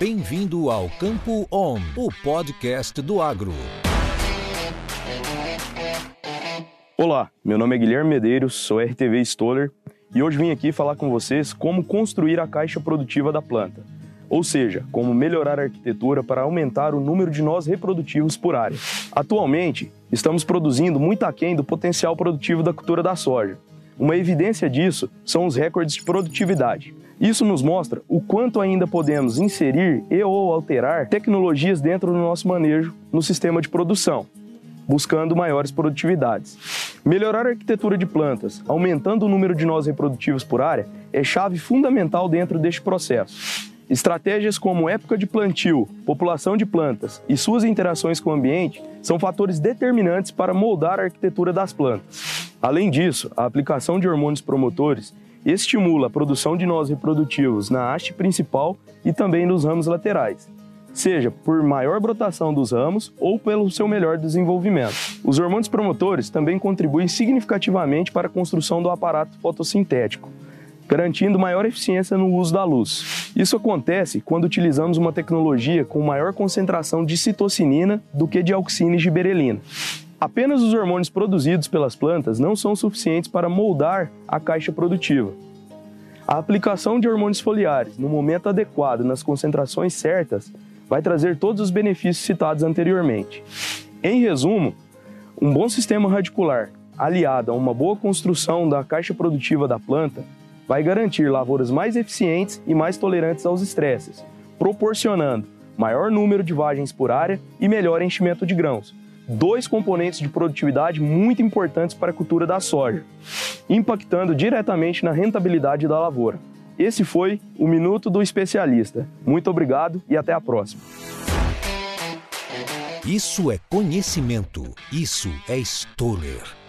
Bem-vindo ao Campo On, o podcast do agro. Olá, meu nome é Guilherme Medeiros, sou RTV Stoller e hoje vim aqui falar com vocês como construir a caixa produtiva da planta, ou seja, como melhorar a arquitetura para aumentar o número de nós reprodutivos por área. Atualmente, estamos produzindo muito aquém do potencial produtivo da cultura da soja. Uma evidência disso são os recordes de produtividade. Isso nos mostra o quanto ainda podemos inserir e ou alterar tecnologias dentro do nosso manejo no sistema de produção, buscando maiores produtividades. Melhorar a arquitetura de plantas, aumentando o número de nós reprodutivos por área, é chave fundamental dentro deste processo. Estratégias como época de plantio, população de plantas e suas interações com o ambiente são fatores determinantes para moldar a arquitetura das plantas. Além disso, a aplicação de hormônios promotores estimula a produção de nós reprodutivos na haste principal e também nos ramos laterais, seja por maior brotação dos ramos ou pelo seu melhor desenvolvimento. Os hormônios promotores também contribuem significativamente para a construção do aparato fotossintético, garantindo maior eficiência no uso da luz. Isso acontece quando utilizamos uma tecnologia com maior concentração de citocinina do que de auxina e giberelina. Apenas os hormônios produzidos pelas plantas não são suficientes para moldar a caixa produtiva. A aplicação de hormônios foliares no momento adequado, nas concentrações certas, vai trazer todos os benefícios citados anteriormente. Em resumo, um bom sistema radicular, aliado a uma boa construção da caixa produtiva da planta, vai garantir lavouras mais eficientes e mais tolerantes aos estresses, proporcionando maior número de vagens por área e melhor enchimento de grãos, dois componentes de produtividade muito importantes para a cultura da soja, impactando diretamente na rentabilidade da lavoura. Esse foi o Minuto do Especialista. Muito obrigado e até a próxima. Isso é conhecimento. Isso é Stoller.